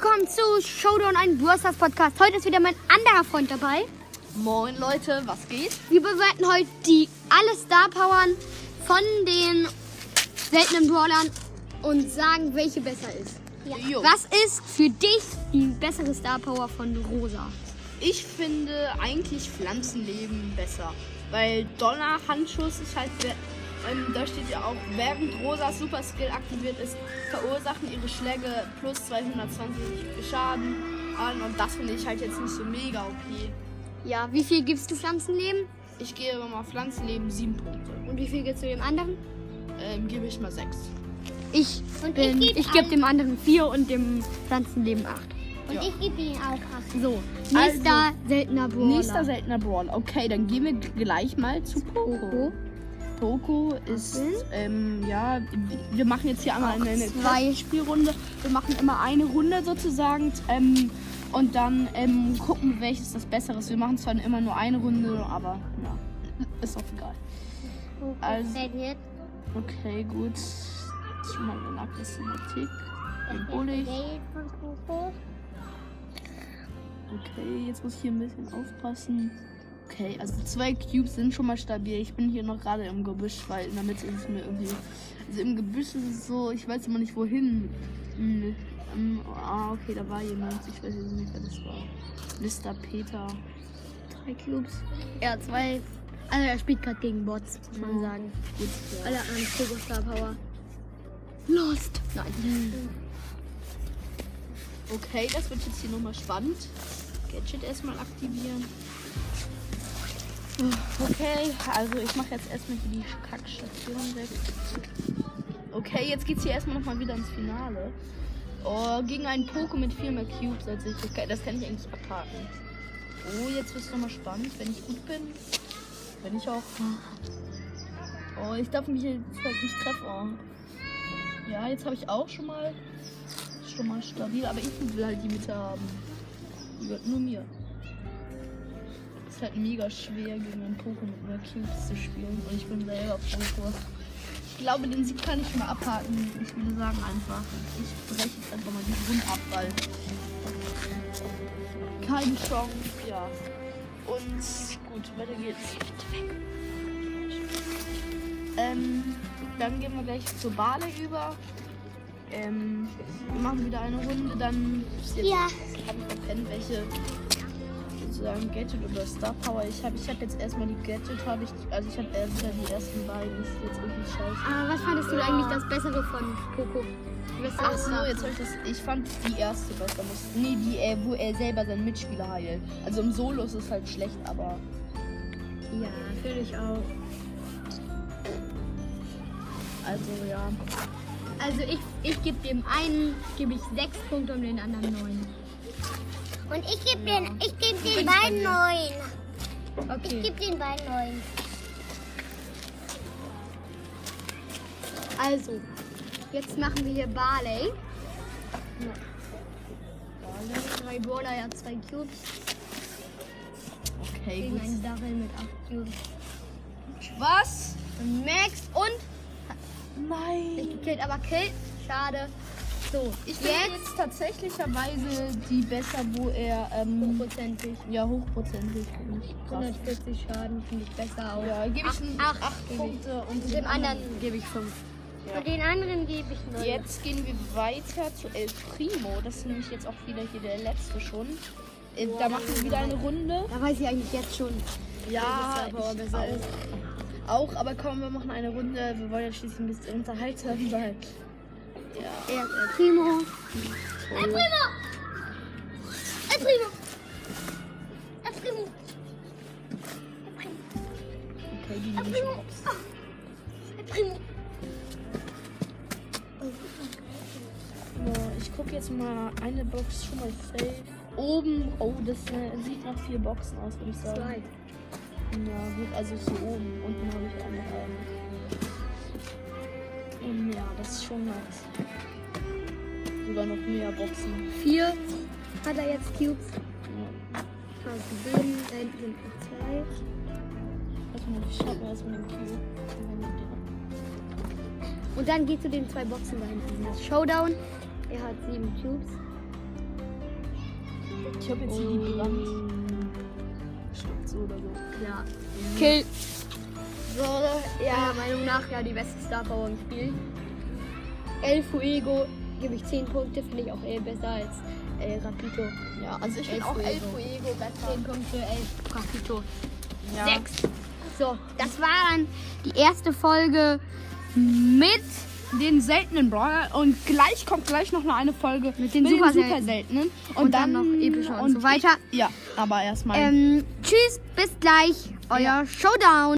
willkommen zu Showdown, ein Bursters Podcast. Heute ist wieder mein anderer Freund dabei. Moin Leute, was geht? Wir bewerten heute die alle Star Powern von den seltenen Brawlern und sagen, welche besser ist. Jo. Was ist für dich die bessere Star Power von Rosa? Ich finde eigentlich Pflanzenleben besser. Weil Donner Handschuss ist halt. Ähm, da steht ja auch, während Rosas Super Skill aktiviert ist, verursachen ihre Schläge plus 220 Schaden. an. Und das finde ich halt jetzt nicht so mega okay. Ja, wie viel gibst du Pflanzenleben? Ich gebe mal Pflanzenleben 7 Punkte. Und wie viel gibst du dem anderen? Ähm, gebe ich mal 6. Ich, Und bin, ich ich gebe dem anderen 4 und dem Pflanzenleben 8. Und Ja. ich gebe ihm auch acht. So, nächster seltener Brawler. Nächster seltener Brawl. Okay, dann gehen wir gleich mal zu Poco. Poco. Poco ist, ähm, ja, wir machen jetzt hier einmal eine, eine zwei. Spielrunde. Wir machen immer eine Runde sozusagen ähm, und dann ähm, gucken, welches das Bessere ist. Wir machen zwar immer nur eine Runde, aber ja, ist auch egal. Also- Okay, gut. Schon mal eine Aggressivität. Coco. Okay, jetzt muss ich hier ein bisschen aufpassen. Okay, also zwei Cubes sind schon mal stabil. Ich bin hier noch gerade im Gebüsch, weil in der Mitte ist es mir irgendwie. Also im Gebüsch ist es so, ich weiß immer nicht wohin. Hm, ähm, ah, okay, da war jemand. Ich weiß jetzt nicht, wer das war. Mr. Peter. Drei Cubes. Ja, zwei. Also er spielt gerade gegen Bots, muss man Ja. sagen. Gut. Alle anderen Pogo Star Power. Lost. Nein. Okay, das wird jetzt hier nochmal spannend. Gadget erstmal aktivieren. Okay, also ich mache jetzt erstmal hier die Kackstation weg. Okay, jetzt geht's hier erstmal nochmal wieder ins Finale. Oh, gegen einen Poke mit viel mehr Cubes als ich. Das kann, ich eigentlich abhaken. Oh, jetzt wird's nochmal spannend. Wenn ich gut bin, bin ich auch. Oh, ich darf mich jetzt halt nicht treffen. Oh. Ja, jetzt habe ich auch schon mal schon mal stabil, aber ich will halt die Mitte haben. Die gehört nur mir. Ist halt mega schwer gegen einen Poké mit mehr Cubes zu spielen und ich bin selber Poké. Ich glaube, den Sieg kann ich mal abhaken. Ich würde sagen einfach, ich breche jetzt einfach mal die Rund ab, weil keine Chance, ja. Und gut, weiter geht's. Ähm, dann gehen wir gleich zur Bale über. Ähm, wir machen wieder eine Runde, dann jetzt, Ja. habe ich verpennt, welche sozusagen Gadget oder Star Power ich habe. Ich habe jetzt erstmal die Gadget, habe ich, also ich habe wieder die ersten beiden, ist jetzt irgendwie scheiße. Aber was fandest du eigentlich das Bessere von Poco? Ach so, jetzt habe ich das. Ich fand die erste besser. Muss, nee, die, äh, wo er selber seinen Mitspieler heilt. Also im Solo ist es halt schlecht, aber Ja, finde ich auch. also ja. Also ich, ich gebe dem einen gebe ich sechs Punkte und den anderen neun. Und ich gebe den, ich gebe den ich bei beiden dir. neun. Ich Okay. gebe den beiden neun. Also, jetzt machen wir hier Barley. Drei Brawler, ja zwei Cubes. Okay, Gegen gut. einen Darrell mit acht Cubes. Was? Max und Nein. ich gekillt, aber Kill. Schade. So, Ich finde jetzt tatsächlicherweise die besser, wo er ähm, hochprozentig. ja hochprozentig finde ich krass. 140 Schaden finde ich besser auch. Ja, gebe ich Acht- einen acht 8 gebe ich. Punkte und dem anderen gebe ich fünf. Und den anderen gebe ich neun. Jetzt gehen wir weiter zu El Primo. Das ist nämlich jetzt auch wieder hier der letzte schon. Äh, Da machen wir wieder eine Runde. Da weiß ich eigentlich jetzt schon. Ja, ich besser auch. ist. Auch, aber komm, wir machen eine Runde. Wir wollen ja schließlich ein bisschen unterhaltsam sein. Ja. Er El Primo. El Primo! El Primo! El Primo! El nehme ich Primo! raus. El Primo! Ich gucke jetzt mal eine Box schon mal safe. Oben, oh, das sieht nach vier Boxen aus, würde ich sagen. Zwei. Ja, gut, also hier oben. Unten habe ich auch noch einen. Und ja, das ist schon nice. Sogar noch mehr Boxen. Vier hat er jetzt Cubes. Ja. Den, da hinten sind noch zwei. Erstmal, ich mir erstmal den Cube. Und dann geht zu den zwei Boxen da hinten. Das Showdown. Er hat sieben Cubes. Ich habe jetzt hier die Brand. Stimmt so oder so. Ja. Kill. Ja, Meinung nach ja die beste Star Power im Spiel. El Fuego gebe ich 10 Punkte, finde ich auch eher besser als El Rapito. Ja, also ich finde auch El Fuego. Fuego besser. 10 Punkte, El Rapito. Ja. 6. So, das war dann die erste Folge mit Den seltenen Brawler und gleich kommt gleich noch eine Folge Mit den super super seltenen. seltenen und, dann, noch epischer und, so weiter. Ich, ja, aber erstmal. Ähm, tschüss, bis gleich, euer Showdown.